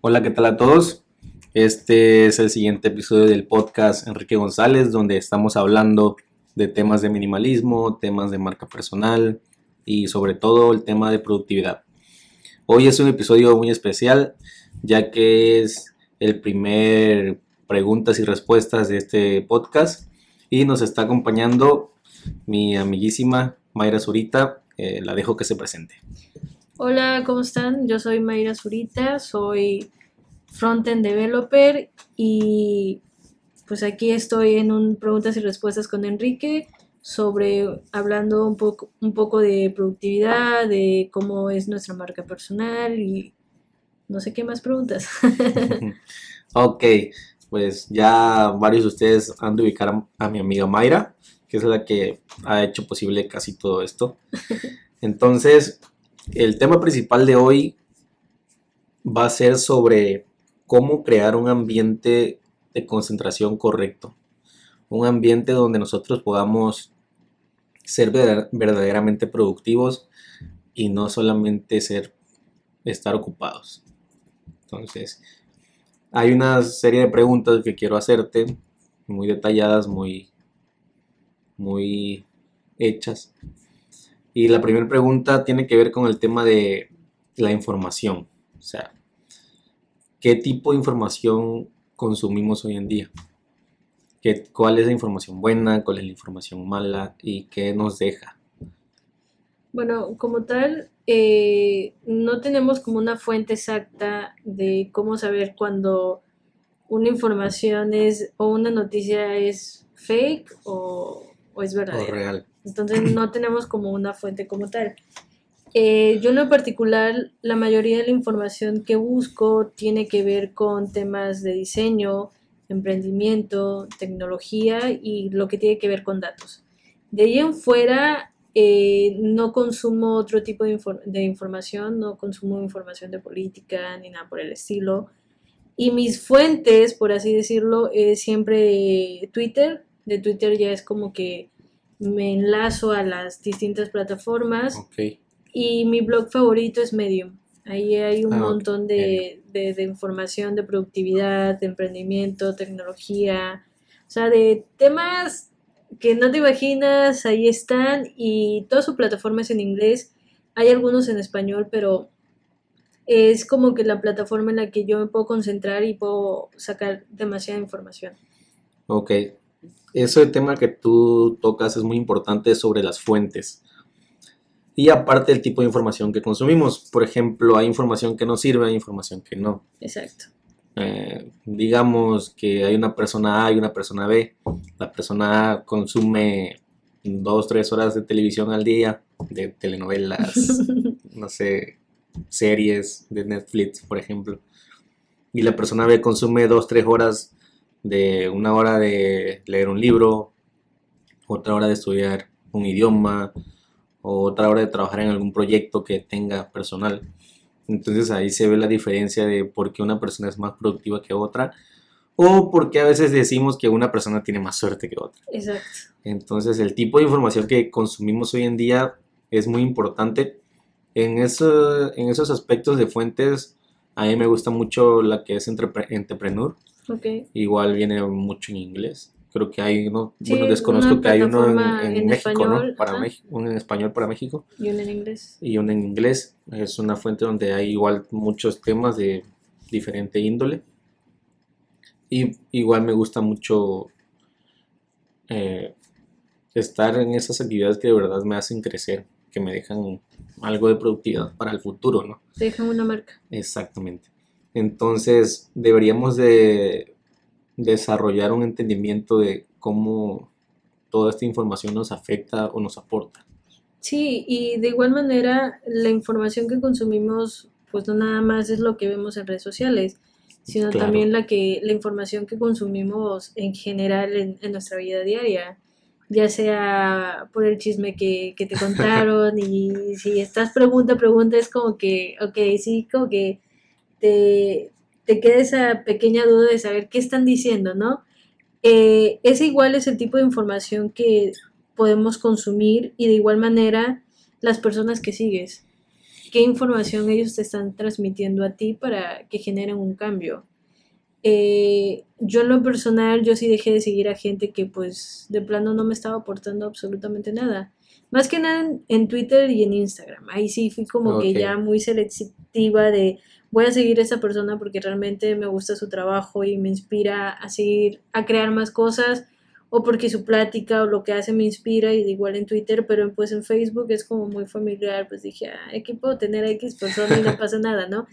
Hola, ¿qué tal a todos? Este es el siguiente episodio del podcast Enrique González, donde estamos hablando de temas de minimalismo, temas de marca personal y sobre todo el tema de productividad. Hoy es un episodio muy especial, ya que es el primer preguntas y respuestas de este podcast y nos está acompañando mi amiguísima Mayra Zurita. Eh, la dejo que se presente. Hola, ¿cómo están? Yo soy Mayra Zurita, soy frontend developer y pues aquí estoy en un preguntas y respuestas con Enrique sobre hablando un poco un poco de productividad, de cómo es nuestra marca personal y no sé qué más preguntas. ok, pues ya varios de ustedes han de ubicar a, mi amiga Mayra, que es la que ha hecho posible casi todo esto. Entonces, el tema principal de hoy va a ser sobre cómo crear un ambiente de concentración correcto. Un ambiente donde nosotros podamos ser verdaderamente productivos y no solamente ser estar ocupados. Entonces, hay una serie de preguntas que quiero hacerte, muy detalladas, muy muy hechas y la primera pregunta tiene que ver con el tema de la información. O sea, ¿qué tipo de información consumimos hoy en día? ¿Qué, ¿Cuál es la información buena? ¿Cuál es la información mala? ¿Y qué nos deja? Bueno, como tal, eh, no tenemos como una fuente exacta de cómo saber cuando una información es o una noticia es fake o, o es verdadera. O real. Entonces no tenemos como una fuente como tal. Eh, yo en lo particular, la mayoría de la información que busco tiene que ver con temas de diseño, emprendimiento, tecnología y lo que tiene que ver con datos. De ahí en fuera, eh, no consumo otro tipo de, de, información, no consumo información de política ni nada por el estilo. Y mis fuentes, por así decirlo, es siempre Twitter. De Twitter ya es como que me enlazo a las distintas plataformas. Y mi blog favorito es Medium. Ahí hay un ah, montón de, información de productividad, de emprendimiento, tecnología, o sea, de temas que no te imaginas, ahí están y toda su plataforma es en inglés. Hay algunos en español, pero es como que la plataforma en la que yo me puedo concentrar y puedo sacar demasiada información. Ok, ese tema que tú tocas es muy importante sobre las fuentes. Y aparte el tipo de información que consumimos. Por ejemplo, hay información que nos sirve, hay información que no. Exacto. Eh, digamos que hay una persona A y una persona B. La persona A consume dos, tres horas de televisión al día, de telenovelas, no sé, series de Netflix, por ejemplo. Y la persona B consume dos, tres horas de una hora de leer un libro, otra hora de estudiar un idioma, o otra hora de trabajar en algún proyecto que tenga personal. Entonces ahí se ve la diferencia de por qué una persona es más productiva que otra o por qué a veces decimos que una persona tiene más suerte que otra. Exacto. Entonces el tipo de información que consumimos hoy en día es muy importante. En, eso, en esos aspectos de fuentes, a mí me gusta mucho la que es Entrepreneur Igual viene mucho en inglés. Creo que hay uno, bueno, desconozco que hay uno en, México, ¿no? Para México, uno en español para México. Y uno en inglés. Y uno en inglés. Es una fuente donde hay igual muchos temas de diferente índole. Y igual me gusta mucho eh, estar en esas actividades que de verdad me hacen crecer, que me dejan algo de productividad para el futuro, ¿no? Te dejan una marca. Exactamente. Entonces deberíamos de desarrollar un entendimiento de cómo toda esta información nos afecta o nos aporta. Sí, y de igual manera la información que consumimos, pues no nada más es lo que vemos en redes sociales, sino también la que la información que consumimos en general en, nuestra vida diaria, ya sea por el chisme que, que te contaron y si estás pregunta, pregunta, es como que, ok, sí, como que te, te queda esa pequeña duda de saber qué están diciendo, ¿no? eh, ese igual es el tipo de información que podemos consumir y de igual manera las personas que sigues. ¿Qué información ellos te están transmitiendo a ti para que generen un cambio? Eh, yo en lo personal, yo sí dejé de seguir a gente que pues de plano no me estaba aportando absolutamente nada. Más que nada en, Twitter y en Instagram. Ahí sí fui como que ya muy selectiva de voy a seguir a esa persona porque realmente me gusta su trabajo y me inspira a seguir, a crear más cosas o porque su plática o lo que hace me inspira y igual en Twitter, pero pues en Facebook es como muy familiar, pues dije, ah, aquí puedo tener a X persona y no pasa nada, ¿no?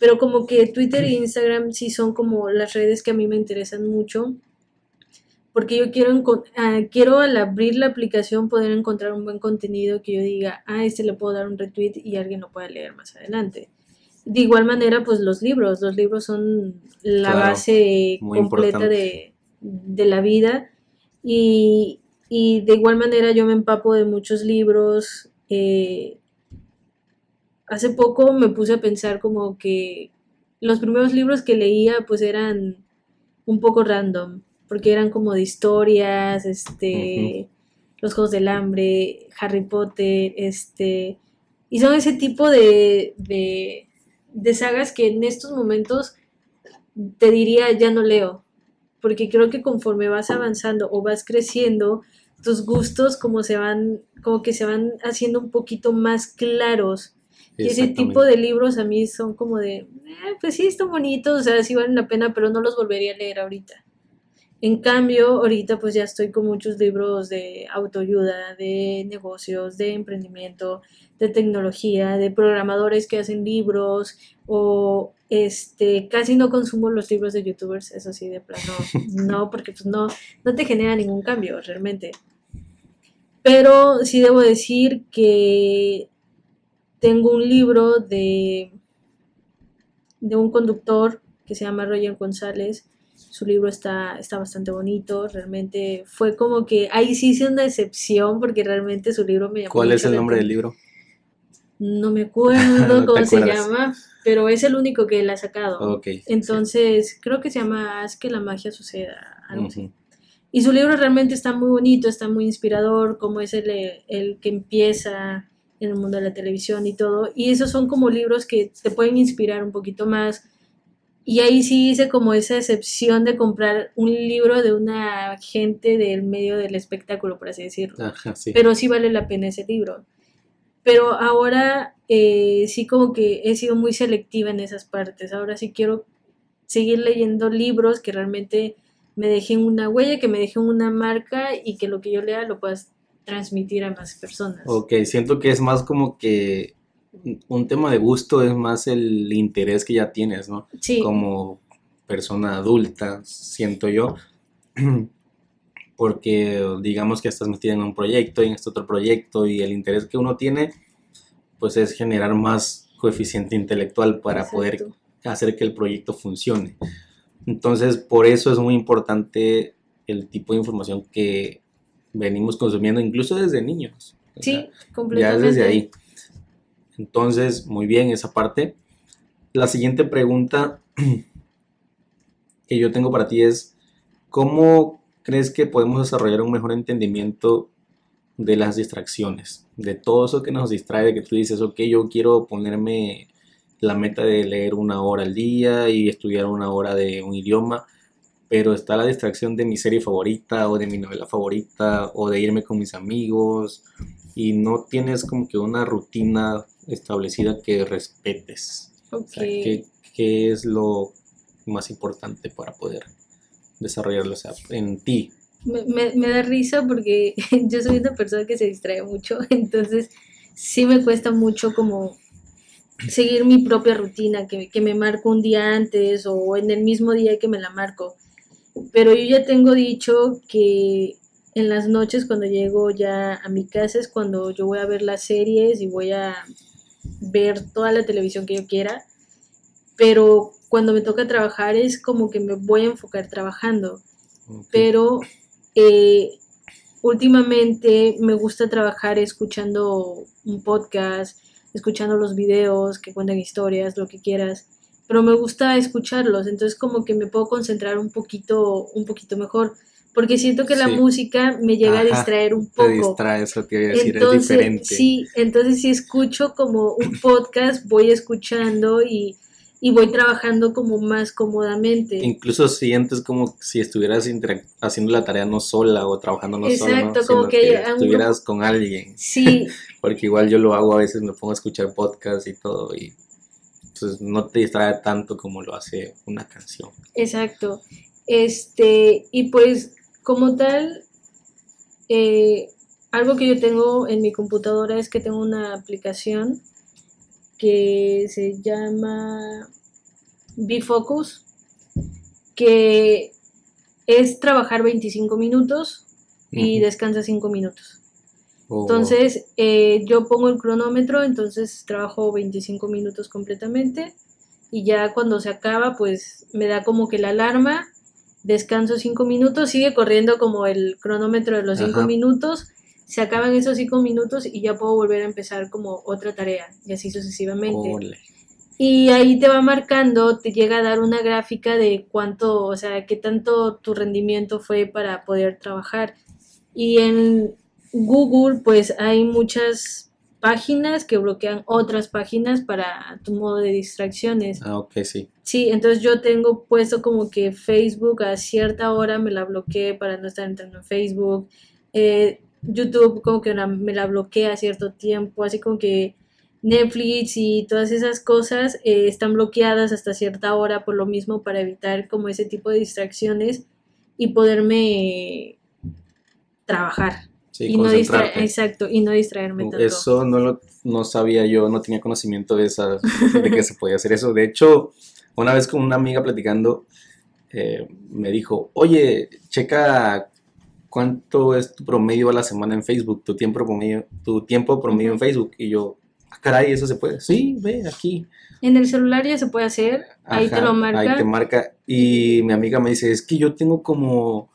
Pero como que Twitter e Instagram sí son como las redes que a mí me interesan mucho. Porque yo quiero, ah, quiero al abrir la aplicación poder encontrar un buen contenido que yo diga, ah, este le puedo dar un retweet y alguien lo pueda leer más adelante. De igual manera, pues los libros, los libros son la base completa de, la vida. Y, y, de igual manera yo me empapo de muchos libros. Eh, hace poco me puse a pensar como que los primeros libros que leía pues eran un poco random, porque eran como de historias, este, Los Juegos del Hambre, Harry Potter, este, y son ese tipo de, de, de sagas que en estos momentos te diría ya no leo, porque creo que conforme vas avanzando o vas creciendo, tus gustos como se van, como que se van haciendo un poquito más claros. Y ese tipo de libros a mí son como de, eh, pues sí, están bonitos, o sea, sí valen la pena, pero no los volvería a leer ahorita. En cambio, ahorita pues ya estoy con muchos libros de autoayuda, de negocios, de emprendimiento, de tecnología, de programadores que hacen libros o este casi no consumo los libros de youtubers, eso sí de plano no, porque pues no no te genera ningún cambio realmente. Pero sí debo decir que tengo un libro de, de un conductor que se llama Roger González. Su libro está, está bastante bonito, realmente fue como que ahí sí hice una excepción porque realmente su libro me llamó. ¿Cuál es el nombre del libro? No me acuerdo cómo se llama, pero es el único que él ha sacado. Entonces, creo que se llama Haz que la magia suceda, algo así. Y su libro realmente está muy bonito, está muy inspirador, como es el, el que empieza en el mundo de la televisión y todo. Y esos son como libros que te pueden inspirar un poquito más. Y ahí sí hice como esa excepción de comprar un libro de una gente del medio del espectáculo, por así decirlo. Pero sí vale la pena ese libro. Pero ahora eh, sí como que he sido muy selectiva en esas partes. Ahora sí quiero seguir leyendo libros que realmente me dejen una huella, que me dejen una marca y que lo que yo lea lo puedas transmitir a más personas. Ok, siento que es más como que un tema de gusto, es más el interés que ya tienes, ¿no? Sí. Como persona adulta, siento yo. Porque digamos que estás metida en un proyecto y en este otro proyecto y el interés que uno tiene, pues es generar más coeficiente intelectual para poder hacer que el proyecto funcione. Entonces, por eso es muy importante el tipo de información que venimos consumiendo incluso desde niños. Sí, completamente. Ya desde ahí. Entonces, muy bien esa parte. La siguiente pregunta que yo tengo para ti es, ¿cómo crees que podemos desarrollar un mejor entendimiento de las distracciones? De todo eso que nos distrae, de que tú dices, ok, yo quiero ponerme la meta de leer una hora al día y estudiar una hora de un idioma, pero está la distracción de mi serie favorita o de mi novela favorita o de irme con mis amigos y no tienes como que una rutina establecida que respetes. ¿qué, es lo más importante para poder desarrollarlo en ti? Me, me, da risa porque yo soy una persona que se distrae mucho, entonces sí me cuesta mucho como seguir mi propia rutina, que, que me marco un día antes o en el mismo día que me la marco. Pero yo ya tengo dicho que en las noches cuando llego ya a mi casa es cuando yo voy a ver las series y voy a ver toda la televisión que yo quiera. Pero cuando me toca trabajar es como que me voy a enfocar trabajando. Pero eh, últimamente me gusta trabajar escuchando un podcast, escuchando los videos que cuentan historias, lo que quieras pero me gusta escucharlos, entonces como que me puedo concentrar un poquito, un poquito mejor, porque siento que la Sí. música me llega Ajá, a distraer un Te poco. distrae, eso te iba a decir, es Entonces, diferente. sí, entonces si escucho como un podcast, voy escuchando y, y voy trabajando como más cómodamente. Incluso sientes como si estuvieras haciendo la tarea no sola o trabajando no sola, Exacto, como que un estuvieras con alguien. Sí, Porque igual yo lo hago a veces, me pongo a escuchar podcast y todo y pues no te distrae tanto como lo hace una canción. exacto. Este, y pues como tal, eh, algo que yo tengo en mi computadora es que tengo una aplicación que se llama Bifocus, que es trabajar 25 minutos y descansa 5 minutos. O- Entonces, eh, yo pongo el cronómetro, entonces trabajo 25 minutos completamente y ya cuando se acaba, pues me da como que la alarma, descanso 5 minutos, sigue corriendo como el cronómetro de los 5 Ajá. minutos, se acaban esos 5 minutos y ya puedo volver a empezar como otra tarea y así sucesivamente. Ole. Y ahí te va marcando, te llega a dar una gráfica de cuánto, o sea, qué tanto tu rendimiento fue para poder trabajar. Y en Google, pues hay muchas páginas que bloquean otras páginas para tu modo de distracciones. Ah, ok, sí. Sí, entonces yo tengo puesto como que Facebook a cierta hora me la bloqueé para no estar entrando en Facebook. Eh, YouTube como que una- me la bloquea a cierto tiempo, así como que Netflix y todas esas cosas eh, están bloqueadas hasta cierta hora por lo mismo para evitar como ese tipo de distracciones y poderme trabajar Sí, y no distraer, exacto, y no distraerme tanto. Eso no lo no sabía yo, no tenía conocimiento de esa, de que se podía hacer eso. De hecho, una vez con una amiga platicando, eh, me dijo, oye, checa cuánto es tu promedio a la semana en Facebook, tu tiempo promedio, tu tiempo promedio en. Facebook. Y yo, ah, caray, eso se puede. Sí, ve aquí. En el celular ya se puede hacer, ahí te lo marca. Ahí te marca. Y mi amiga me dice, es que yo tengo como,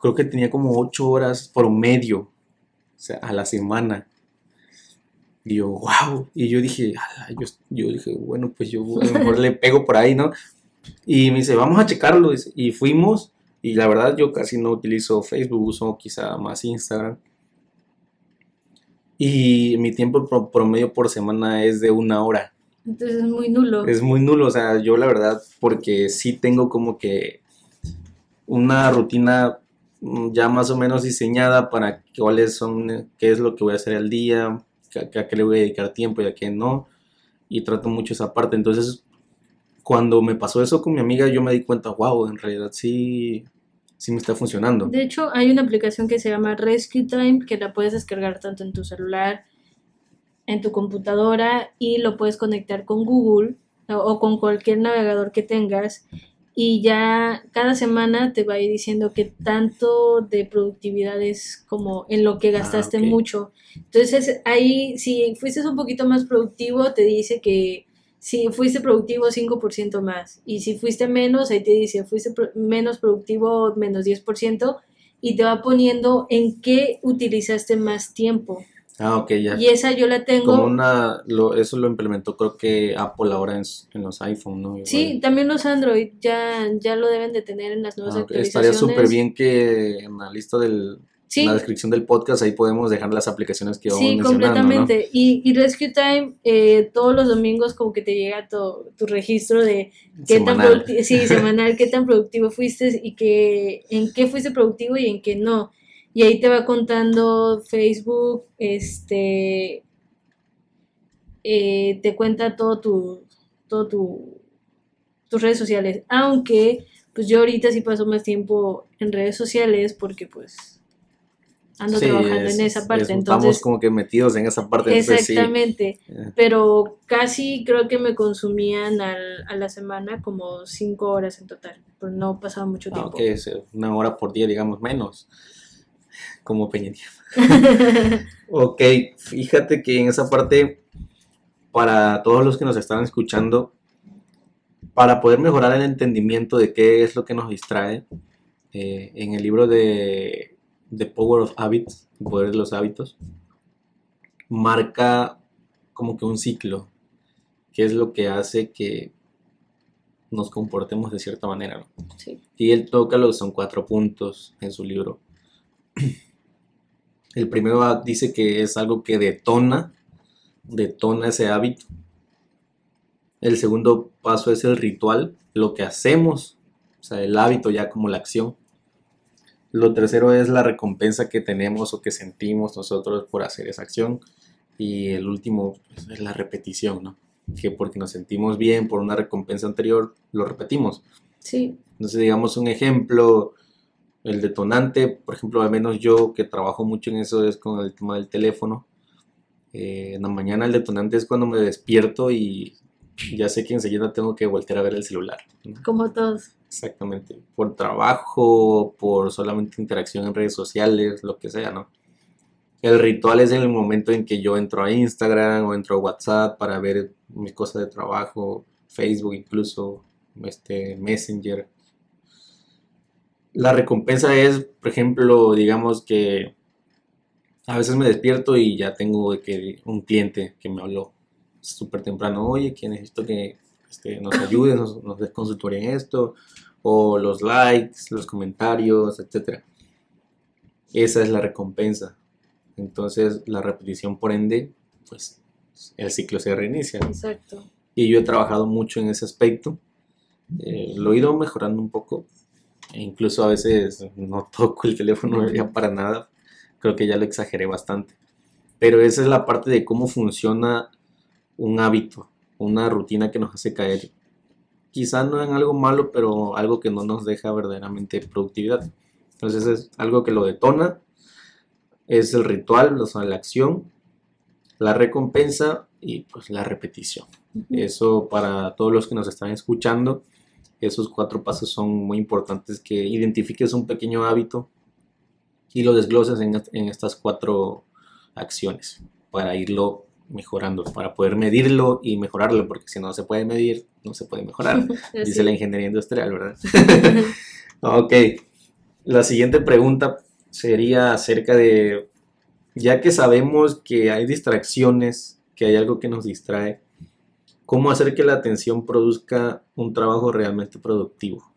creo que tenía como ocho horas promedio, o sea, a la semana. Y yo, wow. Y yo dije, yo, yo dije, bueno, pues yo a lo mejor le pego por ahí, ¿no? Y me dice, vamos a checarlo. Y fuimos. Y la verdad, yo casi no utilizo Facebook, uso quizá más Instagram. Y mi tiempo pro- promedio por semana es de una hora. Entonces es muy nulo. Es muy nulo, o sea, yo la verdad, porque sí tengo como que una rutina ya más o menos diseñada para cuáles son, eh, qué es lo que voy a hacer al día, a qué le voy a dedicar tiempo y a qué no, y trato mucho esa parte. Entonces, cuando me pasó eso con mi amiga, yo me di cuenta, wow, en realidad sí, sí me está funcionando. De hecho, hay una aplicación que se llama Rescue Time que la puedes descargar tanto en tu celular, en tu computadora y lo puedes conectar con Google o con cualquier navegador que tengas y ya cada semana te va a ir diciendo qué tanto de productividad es como en lo que gastaste ok. mucho. Entonces ahí si fuiste un poquito más productivo te dice que si fuiste productivo 5% más y si fuiste menos ahí te dice fuiste pro- menos productivo menos 10% y te va poniendo en qué utilizaste más tiempo. Ah, ok, ya. Y esa yo la tengo. Como una, lo, eso lo implementó creo que Apple ahora en, en los iPhone, ¿no? Igual. Sí, también los Android ya, ya lo deben de tener en las nuevas Ah, actualizaciones. Estaría súper bien que en la lista del, Sí, en la descripción del podcast ahí podemos dejar las aplicaciones que vamos sí, mencionando, ¿no? completamente. Y, y Rescue Time, eh, todos los domingos como que te llega tu, tu registro de qué tan Semanal. sí, semanal, qué tan productivo fuiste y que, en qué fuiste productivo y en qué no. Y ahí te va contando Facebook, este, eh, te cuenta todo tu, todo tu, tus redes sociales. Aunque, pues yo ahorita sí paso más tiempo en redes sociales porque pues ando Sí, trabajando es- en esa parte. es- estamos como que metidos en esa parte. entonces sí. exactamente. Eh, Pero casi creo que me consumían al- a la semana como cinco horas en total. Pero no pasaba mucho Ah, tiempo. ok, una hora por día, digamos, menos. Como Peña Nieto. Ok, fíjate que en esa parte, para todos los que nos están escuchando, para poder mejorar el entendimiento de qué es lo que nos distrae, eh, en el libro de The Power of Habits, el poder de los hábitos, marca como que un ciclo, que es lo que hace que nos comportemos de cierta manera. ¿no? Sí. Y él toca lo que son cuatro puntos en su libro. El primero dice que es algo que detona, detona ese hábito. El segundo paso es el ritual, lo que hacemos, o sea, el hábito ya como la acción. Lo tercero es la recompensa que tenemos o que sentimos nosotros por hacer esa acción. Y el último pues, es la repetición, ¿no? Que porque nos sentimos bien por una recompensa anterior, lo repetimos. Sí, Entonces, digamos un ejemplo, el detonante, por ejemplo, al menos yo que trabajo mucho en eso es con el tema del teléfono. Eh, en la mañana el detonante es cuando me despierto y ya sé que enseguida tengo que voltear a ver el celular. ¿no? como todos. Exactamente, por trabajo, por solamente interacción en redes sociales, lo que sea, ¿no? El ritual es en el momento en que yo entro a Instagram o entro a WhatsApp para ver mis cosas de trabajo, Facebook incluso, este, Messenger. La recompensa es, por ejemplo, digamos que a veces me despierto y ya tengo que un cliente que me habló súper temprano, oye, que necesito que este, nos ayudes, nos, nos des consultoría en esto, o los likes, los comentarios, etcétera. Esa es la recompensa. Entonces, la repetición, por ende, pues el ciclo se reinicia. Exacto. Y yo he trabajado mucho en ese aspecto. Eh, lo he ido mejorando un poco. E incluso a veces no toco el teléfono ya para nada. Creo que ya lo exageré bastante. Pero esa es la parte de cómo funciona un hábito, una rutina que nos hace caer. Quizá no en algo malo, pero algo que no nos deja verdaderamente productividad. Entonces es algo que lo detona. Es el ritual, o sea, la acción, la recompensa y pues la repetición. Eso para todos los que nos están escuchando, esos cuatro pasos son muy importantes, que identifiques un pequeño hábito y lo desgloses en, en estas cuatro acciones para irlo mejorando, para poder medirlo y mejorarlo, porque si no se puede medir, no se puede mejorar, Así. dice la ingeniería industrial, ¿verdad? ok, la siguiente pregunta sería acerca de, ya que sabemos que hay distracciones, que hay algo que nos distrae, ¿cómo hacer que la atención produzca un trabajo realmente productivo?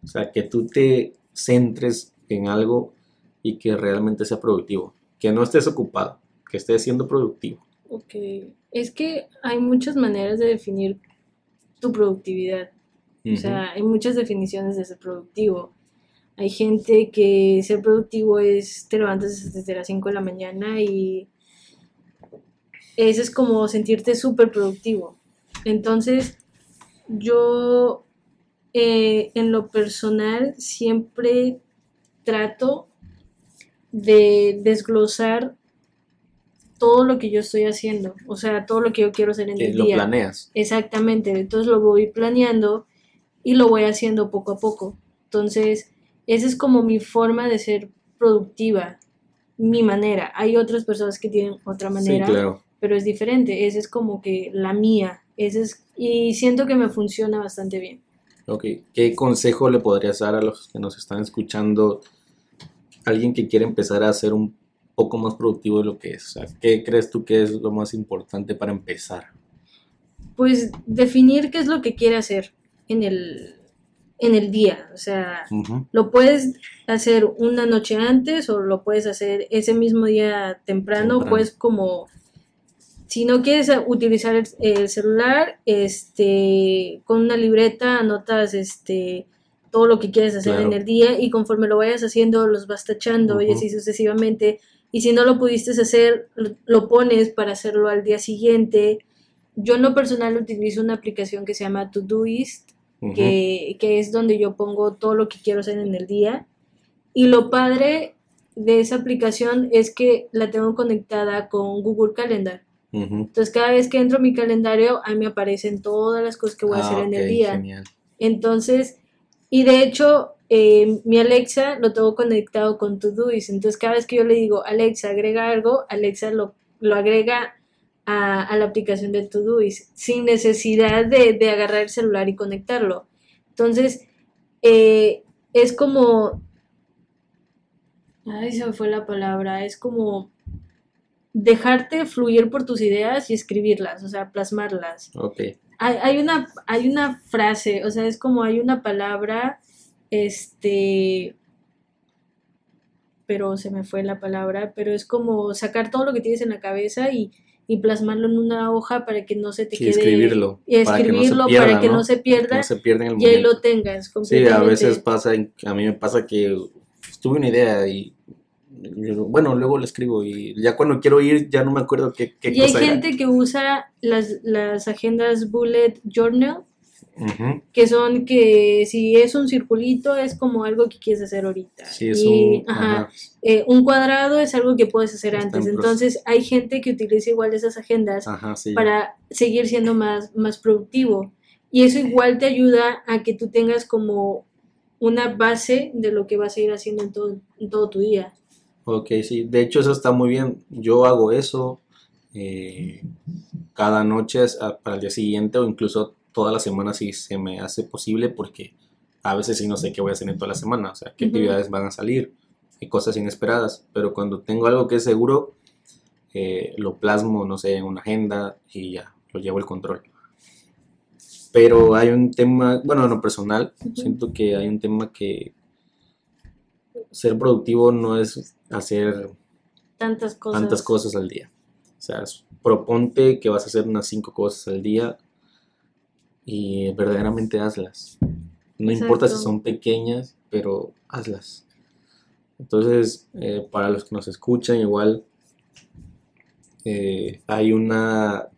O sea, que tú te centres en algo y que realmente sea productivo, que no estés ocupado, que estés siendo productivo. Ok. Es que hay muchas maneras de definir tu productividad. O sea, hay muchas definiciones de ser productivo. Hay gente que ser productivo es te levantas desde las 5 de la mañana y eso es como sentirte súper productivo. Entonces, yo eh, en lo personal siempre trato de desglosar todo lo que yo estoy haciendo, o sea, todo lo que yo quiero hacer en el lo día. planeas. Exactamente, entonces lo voy planeando y lo voy haciendo poco a poco. Entonces, esa es como mi forma de ser productiva, mi manera. Hay otras personas que tienen otra manera, Sí, claro. pero es diferente. Esa es como que la mía. Esa es, y siento que me funciona bastante bien. Ok, ¿qué consejo le podrías dar a los que nos están escuchando? Alguien que quiere empezar a ser un poco más productivo de lo que es. O sea, ¿qué crees tú que es lo más importante para empezar? Pues definir qué es lo que quiere hacer en el, en el día. O sea, Lo puedes hacer una noche antes o lo puedes hacer ese mismo día temprano, Temprano. pues como si no quieres a- utilizar el, el celular, este, con una libreta anotas este todo lo que quieres hacer Claro. en el día y conforme lo vayas haciendo los vas tachando y así sucesivamente. Y si no lo pudiste hacer, lo- lo pones para hacerlo al día siguiente. Yo en lo personal utilizo una aplicación que se llama Todoist ujú. que, que es donde yo pongo todo lo que quiero hacer en el día. Y lo padre de esa aplicación es que la tengo conectada con Google Calendar. Entonces cada vez que entro a mi calendario, ahí me aparecen todas las cosas que voy a Ah, hacer en el día. Genial. Entonces, y de hecho, eh, mi Alexa lo tengo conectado con Todoist. Entonces, cada vez que yo le digo, Alexa, agrega algo, Alexa lo, lo agrega a, a la aplicación de Todoist, sin necesidad de, de agarrar el celular y conectarlo. Entonces, eh, es como. Ay, se me fue la palabra. Es como dejarte fluir por tus ideas y escribirlas, o sea, plasmarlas Ok. hay, hay una, hay una frase, o sea, es como hay una palabra, este, pero se me fue la palabra, pero es como sacar todo lo que tienes en la cabeza y, y plasmarlo en una hoja para que no se te Sí, quede. escribirlo, Y para que no se escribirlo pierda, para que ¿no? se pierda No se pierden el y ahí lo tengas Sí, a veces pasa, en- a mí me pasa que tuve una idea y bueno, luego la escribo y ya cuando quiero ir ya no me acuerdo qué, qué Y hay era. gente que usa las, las agendas bullet journal, que son que si es un circulito es como algo que quieres hacer ahorita. Sí, es y, un... ajá, ajá, eh, un cuadrado es algo que puedes hacer Está antes. Entonces hay gente que utiliza igual esas agendas ajá, sí. para seguir siendo más, más productivo. Y eso igual te ayuda a que tú tengas como una base de lo que vas a ir haciendo en todo, en todo tu día. Ok, sí, de hecho eso está muy bien. Yo hago eso eh, cada noche es- a- para el día siguiente o incluso toda la semana si se me hace posible porque a veces sí no sé qué voy a hacer en toda la semana, o sea, qué actividades van a salir y cosas inesperadas, pero cuando tengo algo que es seguro, eh, lo plasmo, no sé, en una agenda y ya, lo llevo el control. Pero hay un tema, bueno, en lo personal, Ujú. siento que hay un tema que ser productivo no es hacer Tantas cosas. tantas cosas al día. O sea, proponte que vas a hacer unas cinco cosas al día y verdaderamente hazlas. No importa si son pequeñas, pero hazlas. Entonces, eh, para los que nos escuchan, igual eh, hay una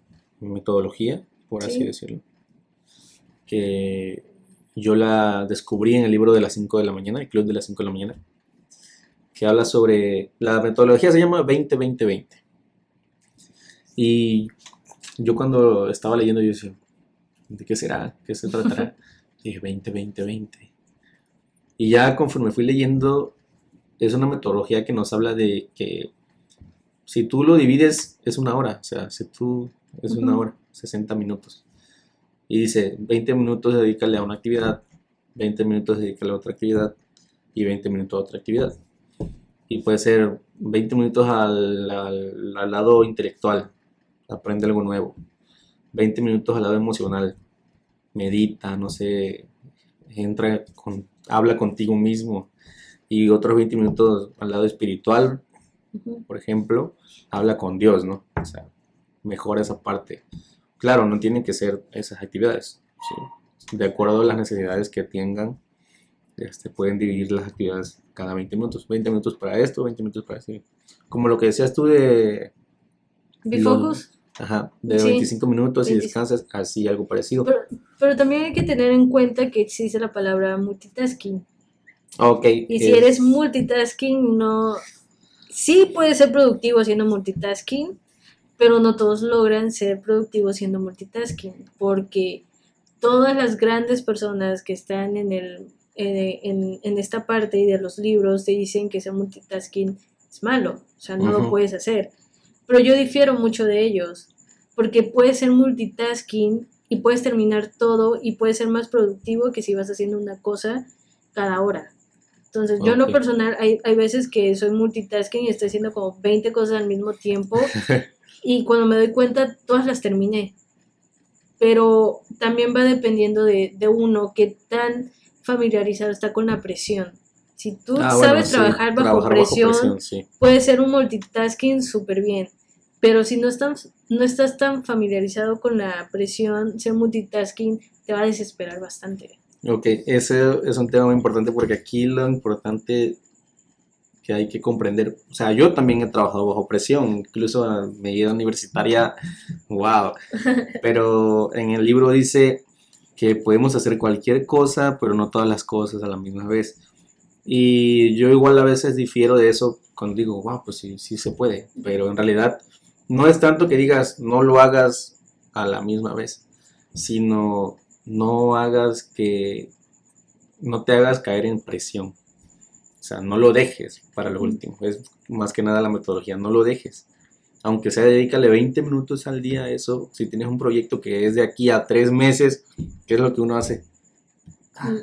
metodología, por así Sí. decirlo, que yo la descubrí en el libro de las 5 de la mañana, el club de las 5 de la mañana, que habla sobre, la metodología se llama 20-20-20. Y yo cuando estaba leyendo, yo decía, ¿de qué será? ¿Qué se tratará? Y dije, 20-20-20. Y ya conforme fui leyendo, es una metodología que nos habla de que si tú lo divides, es una hora. O sea, si tú es una hora, 60 minutos. Y dice, 20 minutos dedícale a una actividad, 20 minutos dedícale a otra actividad y 20 minutos a otra actividad. Y puede ser 20 minutos al, al- al lado intelectual, aprende algo nuevo. 20 minutos al lado emocional, medita, no sé, entra con, habla contigo mismo. Y otros 20 minutos al lado espiritual, por ejemplo, habla con Dios, ¿no? O sea, mejora esa parte. Claro, no tienen que ser esas actividades, ¿sí? De acuerdo a las necesidades que tengan, este, pueden dividir las actividades cada 20 minutos. 20 minutos para esto, 20 minutos para esto. Como lo que decías tú de, Bifocus. ajá, de Sí, 25 minutos y 25. descansas, así algo parecido. Pero, pero también hay que tener en cuenta que existe la palabra multitasking. Ok. Y si es- eres multitasking, no. Sí puedes ser productivo haciendo multitasking, pero no todos logran ser productivos siendo multitasking, porque todas las grandes personas que están en, el, eh, en, en esta parte y de los libros te dicen que ser multitasking es malo, o sea, no lo puedes hacer. Pero yo difiero mucho de ellos, porque puedes ser multitasking y puedes terminar todo y puedes ser más productivo que si vas haciendo una cosa cada hora. Entonces, yo en lo personal, hay, hay veces que soy multitasking y estoy haciendo como 20 cosas al mismo tiempo y cuando me doy cuenta, todas las terminé. Pero también va dependiendo de, de uno que tan familiarizado está con la presión. Si tú Ah, bueno, sabes sí, trabajar bajo trabajar presión, sí. puede ser un multitasking súper bien. Pero si no estás, no estás tan familiarizado con la presión, ser multitasking te va a desesperar bastante. Ok, ese es un tema muy importante porque aquí lo importante que hay que comprender, o sea, yo también he trabajado bajo presión, incluso a medida universitaria, wow, pero en el libro dice que podemos hacer cualquier cosa, pero no todas las cosas a la misma vez. Y yo igual a veces difiero de eso cuando digo, wow, pues sí, sí se puede, pero en realidad no es tanto que digas no lo hagas a la misma vez, sino no hagas que, no te hagas caer en presión. O sea, no lo dejes para lo último. Es más que nada la metodología, no lo dejes. Aunque sea, dedícale 20 minutos al día a eso. Si tienes un proyecto que es de aquí a tres meses, ¿qué es lo que uno hace? Ah,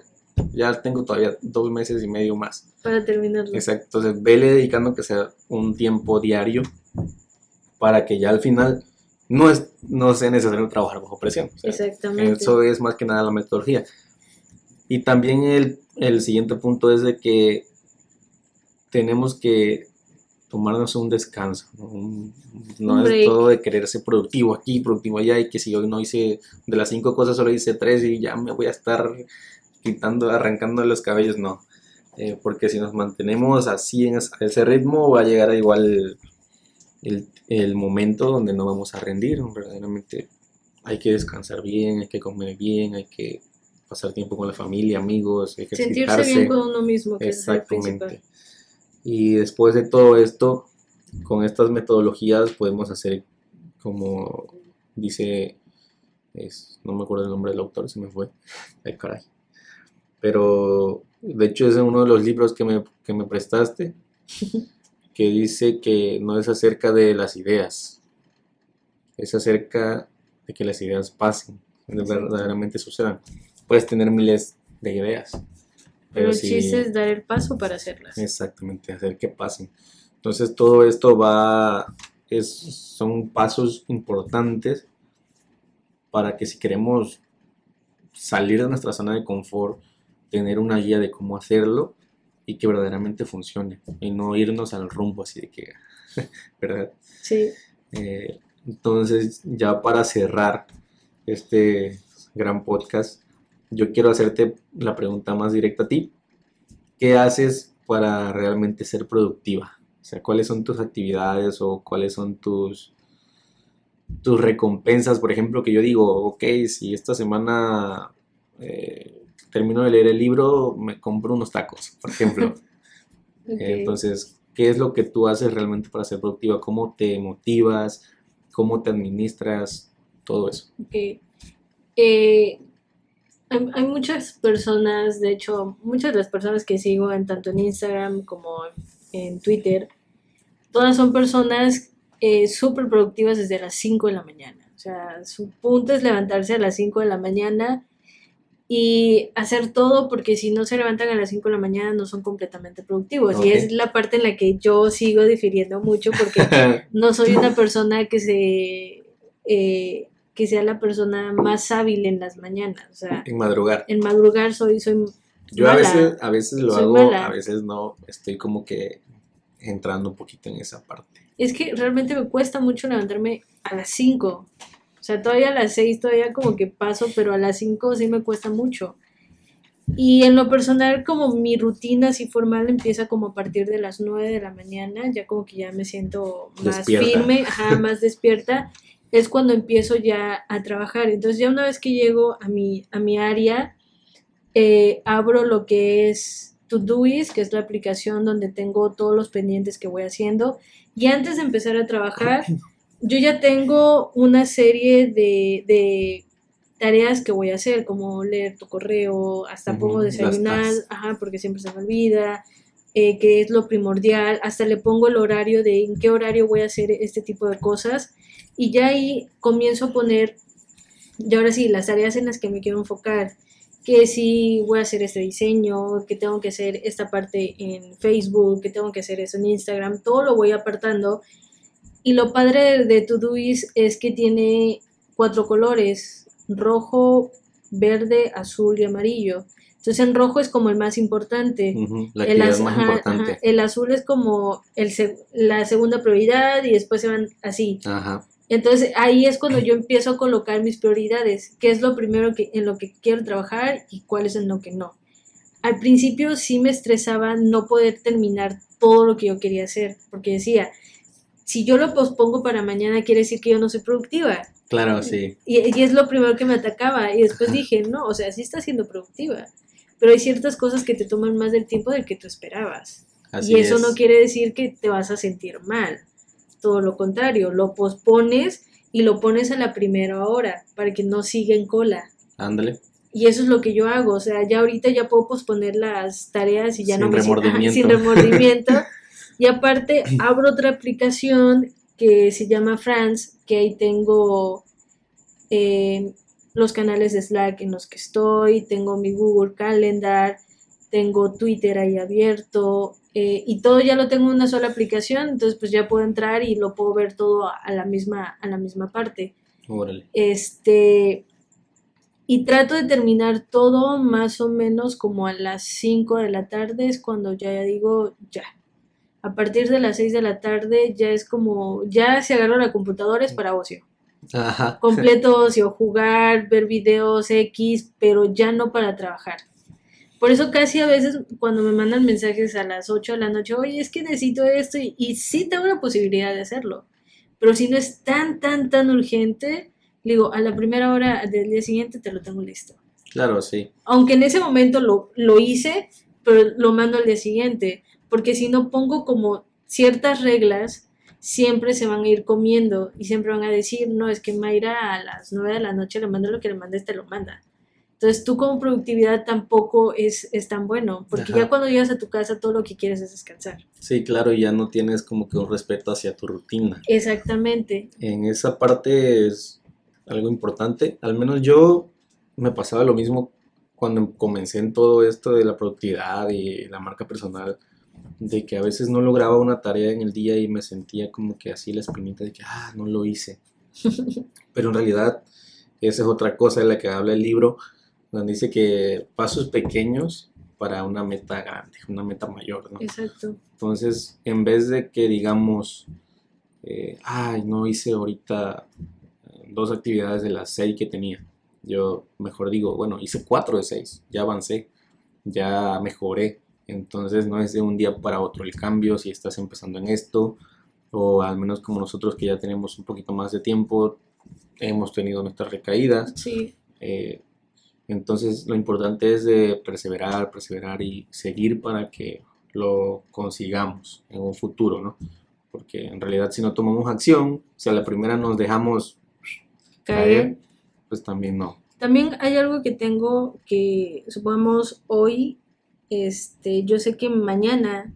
ya tengo todavía dos meses y medio más. Para terminarlo. Exacto. Entonces, vele dedicando que sea un tiempo diario para que ya al final no, es, no sea necesario trabajar bajo presión. Exactamente. Eso es más que nada la metodología. Y también el, el siguiente punto es de que tenemos que tomarnos un descanso. No, es todo de querer ser productivo aquí, productivo allá, y que si hoy no hice de las cinco cosas, solo hice tres y ya me voy a estar quitando, arrancando los cabellos, no. Eh, porque si nos mantenemos así en ese ritmo, va a llegar a igual el, el, momento donde no vamos a rendir. Verdaderamente hay que descansar bien, hay que comer bien, hay que pasar tiempo con la familia, amigos, Sentirse bien con uno mismo, que Exactamente. Y después de todo esto, con estas metodologías podemos hacer como dice, es, no me acuerdo el nombre del autor, se me fue, ay caray. Pero de hecho es uno de los libros que me, que me prestaste, que dice que no es acerca de las ideas, es acerca de que las ideas pasen, verdaderamente sucedan. Puedes tener miles de ideas, pero, el chiste es dar el paso para hacerlas. Exactamente, hacer que pasen. Entonces todo esto va, es, son pasos importantes para que si queremos salir de nuestra zona de confort, tener una guía de cómo hacerlo y que verdaderamente funcione y no irnos al rumbo así de que, ¿verdad? Sí. Eh, entonces ya para cerrar este gran podcast, yo quiero hacerte la pregunta más directa a ti. ¿Qué haces para realmente ser productiva? O sea, ¿cuáles son tus actividades o cuáles son tus, tus recompensas? Por ejemplo, que yo digo, ok, si esta semana eh, termino de leer el libro, me compro unos tacos, por ejemplo. Entonces, ¿qué es lo que tú haces realmente para ser productiva? ¿Cómo te motivas? ¿Cómo te administras? Todo eso. Ok. Eh, hay, muchas personas, de hecho, muchas de las personas que sigo en tanto en Instagram como en Twitter, todas son personas eh, súper productivas desde las 5 de la mañana. O sea, su punto es levantarse a las 5 de la mañana y hacer todo porque si no se levantan a las 5 de la mañana no son completamente productivos. Y es la parte en la que yo sigo difiriendo mucho porque no soy una persona que se... Eh, que sea la persona más hábil en las mañanas. O sea, en madrugar. En madrugar soy, soy Yo a veces, a veces lo hago, a veces no, estoy como que entrando un poquito en esa parte. Es que realmente me cuesta mucho levantarme a las 5. O sea, todavía a las 6 todavía como que paso, pero a las 5 sí me cuesta mucho. Y en lo personal, como mi rutina así formal empieza como a partir de las 9 de la mañana, ya como que ya me siento más firme, ajá, más despierta es cuando empiezo ya a trabajar. Entonces ya una vez que llego a mi, a mi área, eh, abro lo que es Todoist, que es la aplicación donde tengo todos los pendientes que voy haciendo. Y antes de empezar a trabajar, yo ya tengo una serie de, tareas que voy a hacer, como leer tu correo, hasta pongo desayunar, ajá, porque siempre se me olvida, eh, que es lo primordial, hasta le pongo el horario de en qué horario voy a hacer este tipo de cosas y ya ahí comienzo a poner, y ahora sí, las áreas en las que me quiero enfocar, que si voy a hacer este diseño, que tengo que hacer esta parte en Facebook, que tengo que hacer eso en Instagram, todo lo voy apartando. Y lo padre de Todoist es que tiene cuatro colores, rojo, verde, azul y amarillo. Entonces en rojo es como el más importante. el, importante. el azul es como el, la segunda prioridad y después se van así. Ajá. Entonces ahí es cuando yo empiezo a colocar mis prioridades, qué es lo primero que, en lo que quiero trabajar y cuál es en lo que no. Al principio sí me estresaba no poder terminar todo lo que yo quería hacer, porque decía, si yo lo pospongo para mañana quiere decir que yo no soy productiva. Claro, sí. Y, es lo primero que me atacaba. Y después dije, no, o sea, sí está siendo productiva, pero hay ciertas cosas que te toman más del tiempo del que tú esperabas. y eso no quiere decir que te vas a sentir mal todo lo contrario, lo pospones y lo pones a la primera hora para que no siga en cola. Ándale. Y eso es lo que yo hago, o sea, ya ahorita ya puedo posponer las tareas y ya no me remordimiento. sin remordimiento. y aparte abro otra aplicación que se llama France, que ahí tengo eh, los canales de Slack en los que estoy, tengo mi Google Calendar, tengo Twitter ahí abierto, eh, y todo ya lo tengo en una sola aplicación, entonces pues ya puedo entrar y lo puedo ver todo a la misma, a la misma parte. Órale. Este, y trato de terminar todo más o menos como a las 5 de la tarde, es cuando ya digo ya. A partir de las 6 de la tarde ya es como, ya se agarra la computadora, es para ocio. Ajá. Completo ocio, jugar, ver videos X, pero ya no para trabajar. Por eso casi a veces cuando me mandan mensajes a las 8 de la noche, oye, es que necesito esto y, y sí tengo la posibilidad de hacerlo. Pero si no es tan, tan, tan urgente, digo, a la primera hora del día siguiente te lo tengo listo. Claro, sí. Aunque en ese momento lo, lo hice, pero lo mando al día siguiente. Porque si no pongo como ciertas reglas, siempre se van a ir comiendo y siempre van a decir, no, es que Mayra a las 9 de la noche le manda lo que le mandes, te lo manda. Entonces tú como productividad tampoco es, es tan bueno, porque Ajá. ya cuando llegas a tu casa todo lo que quieres es descansar. Sí, claro, ya no tienes como que un respeto hacia tu rutina. Exactamente. En esa parte es algo importante. Al menos yo me pasaba lo mismo cuando comencé en todo esto de la productividad y la marca personal, de que a veces no lograba una tarea en el día y me sentía como que así la espinita de que, ah, no lo hice. Pero en realidad, esa es otra cosa de la que habla el libro, donde dice que pasos pequeños para una meta grande, una meta mayor, ¿no? Exacto. Entonces, en vez de que digamos, eh, ay, no hice ahorita eh, dos actividades de las seis que tenía, yo mejor digo, bueno, hice cuatro de seis, ya avancé, ya mejoré. Entonces, no es de un día para otro el cambio si estás empezando en esto, o al menos como nosotros que ya tenemos un poquito más de tiempo, hemos tenido nuestras recaídas. Sí, Eh, entonces lo importante es de perseverar, perseverar y seguir para que lo consigamos en un futuro, ¿no? Porque en realidad si no tomamos acción, si a la primera nos dejamos caer. caer, pues también no. También hay algo que tengo que, supongamos, hoy, este, yo sé que mañana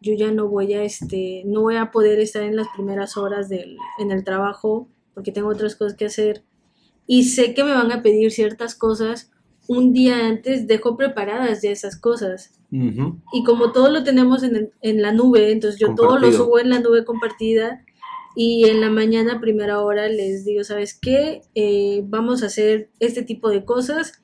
yo ya no voy a, este, no voy a poder estar en las primeras horas del, en el trabajo porque tengo otras cosas que hacer y sé que me van a pedir ciertas cosas. Un día antes dejo preparadas ya esas cosas. Y como todo lo tenemos en, en la nube, entonces yo todo lo subo en la nube compartida y en la mañana, primera hora, les digo, ¿sabes qué? Eh, vamos a hacer este tipo de cosas.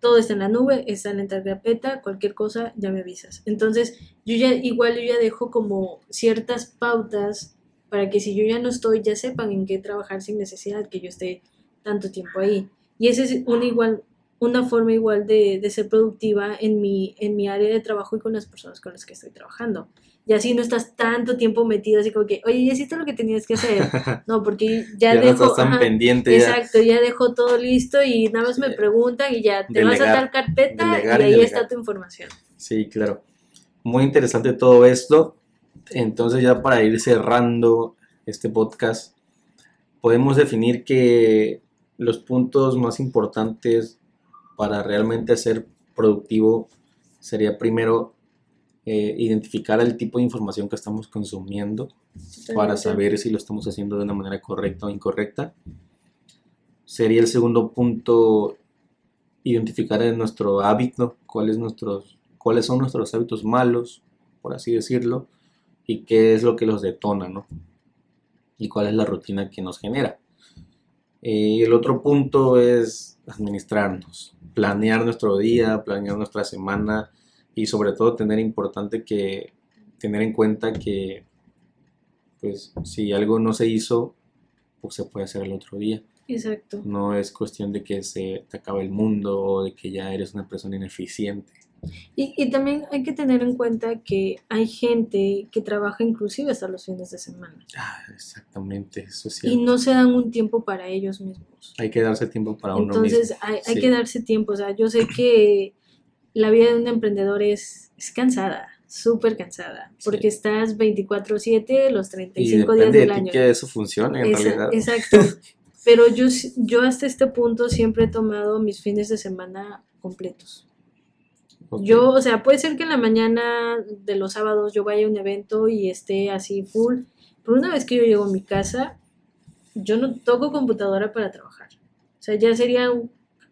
Todo está en la nube, está en la carpeta, cualquier cosa ya me avisas. Entonces, yo ya, igual yo ya dejo como ciertas pautas para que si yo ya no estoy, ya sepan en qué trabajar sin necesidad que yo esté tanto tiempo ahí. Y esa es una igual, una forma igual de, de ser productiva en mi, en mi área de trabajo y con las personas con las que estoy trabajando. Y así no estás tanto tiempo metido así como que, oye, ya hiciste lo que tenías que hacer. No, porque ya, Ya, no dejo... estás tan ajá, pendiente ya. Exacto, ya dejo todo listo y nada más me preguntan y ya te vas a Delegar, tal carpeta delegar y y ahí delegar. está tu información. Sí, claro. Muy interesante todo esto. Entonces ya para ir cerrando este podcast, podemos definir que los puntos más importantes para realmente ser productivo sería primero eh, identificar el tipo de información que estamos consumiendo para saber si lo estamos haciendo de una manera correcta o incorrecta. Sería el segundo punto identificar en nuestro hábito cuáles, nuestros, cuáles son nuestros hábitos malos, por así decirlo, y qué es lo que los detona, ¿no? Y cuál es la rutina que nos genera. Eh, el otro punto es administrarnos, planear nuestro día, planear nuestra semana y sobre todo tener importante que tener en cuenta que pues si algo no se hizo, pues se puede hacer el otro día. Exacto. No es cuestión de que se te acabe el mundo o de que ya eres una persona ineficiente. Y, y también hay que tener en cuenta que hay gente que trabaja inclusive hasta los fines de semana Ah, exactamente, eso es y no se dan un tiempo para ellos mismos. Hay que darse tiempo para uno Entonces mismo. hay, hay Sí. que darse tiempo. O sea, yo sé que la vida de un emprendedor es, es cansada, súper cansada, Sí. porque estás 24/7 los Y 35 días depende de del ti año. que eso funcione en Esa- realidad. Exacto. Pero yo, yo hasta este punto siempre he tomado mis fines de semana completos. Yo, o sea, puede ser que en la mañana de los sábados yo vaya a un evento y esté así full, pero una vez que yo llego a mi casa, yo no toco computadora para trabajar. O sea, ya serían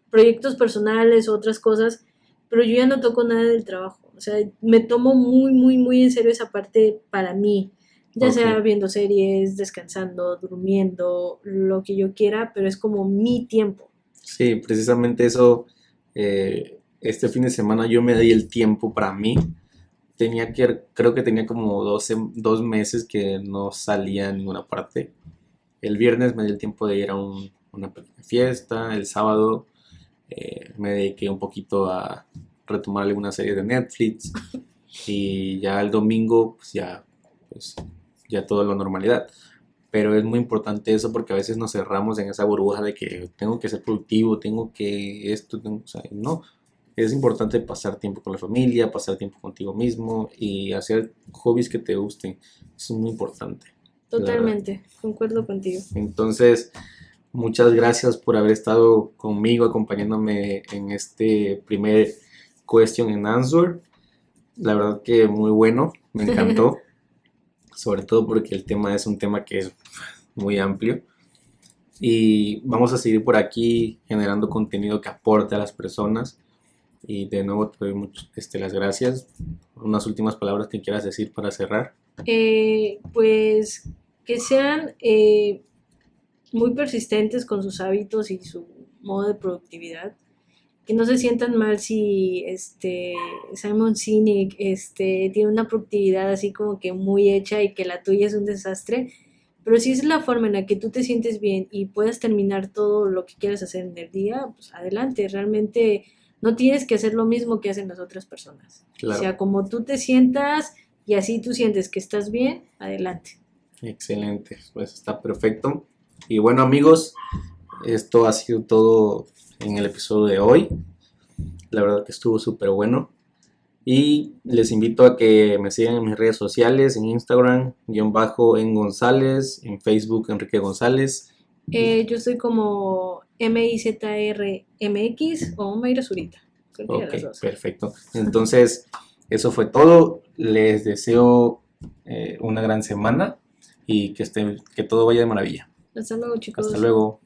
proyectos personales o otras cosas, pero yo ya no toco nada del trabajo. O sea, me tomo muy, muy, muy en serio esa parte para mí. Ya sea viendo series, descansando, durmiendo, lo que yo quiera, pero es como mi tiempo. Sí, precisamente eso. Eh, este fin de semana yo me di el tiempo para mí. Tenía que, creo que tenía como 12, dos meses que no salía a ninguna parte. El viernes me di el tiempo de ir a una pequeña fiesta. El sábado eh, me dediqué un poquito a retomar alguna serie de Netflix. Y ya el domingo, pues ya, pues, ya todo la normalidad. Pero es muy importante eso porque a veces nos cerramos en esa burbuja de que tengo que ser productivo, tengo que esto, tengo, o sea, no. Es importante pasar tiempo con la familia, pasar tiempo contigo mismo y hacer hobbies que te gusten. Eso es muy importante. Totalmente, concuerdo contigo. Entonces, muchas gracias por haber estado conmigo, acompañándome en este primer question and answer. La verdad que muy bueno, me encantó. sobre todo porque el tema es un tema que es muy amplio. Y vamos a seguir por aquí generando contenido que aporte a las personas. Y de nuevo te doy muchas este, las gracias. Unas últimas palabras que quieras decir para cerrar. Eh, pues que sean eh, muy persistentes con sus hábitos y su modo de productividad. Que no se sientan mal si este Simon Sinek este, tiene una productividad así como que muy hecha y que la tuya es un desastre. Pero si es la forma en la que tú te sientes bien y puedes terminar todo lo que quieras hacer en el día, pues adelante. Realmente no tienes que hacer lo mismo que hacen las otras personas. O sea, como tú te sientas y así tú sientes que estás bien, adelante. Excelente, pues está perfecto. Y bueno amigos, esto ha sido todo en el episodio de hoy. La verdad que estuvo súper bueno. Y les invito a que me sigan en mis redes sociales, en Instagram, guion bajo en González, en Facebook Enrique González. Eh, yo soy como MIZRMX o Mayra Zurita. Ok, perfecto. Entonces, eso fue todo. Les deseo eh, una gran semana y que, estén, que todo vaya de maravilla. Hasta luego, chicos. Hasta luego.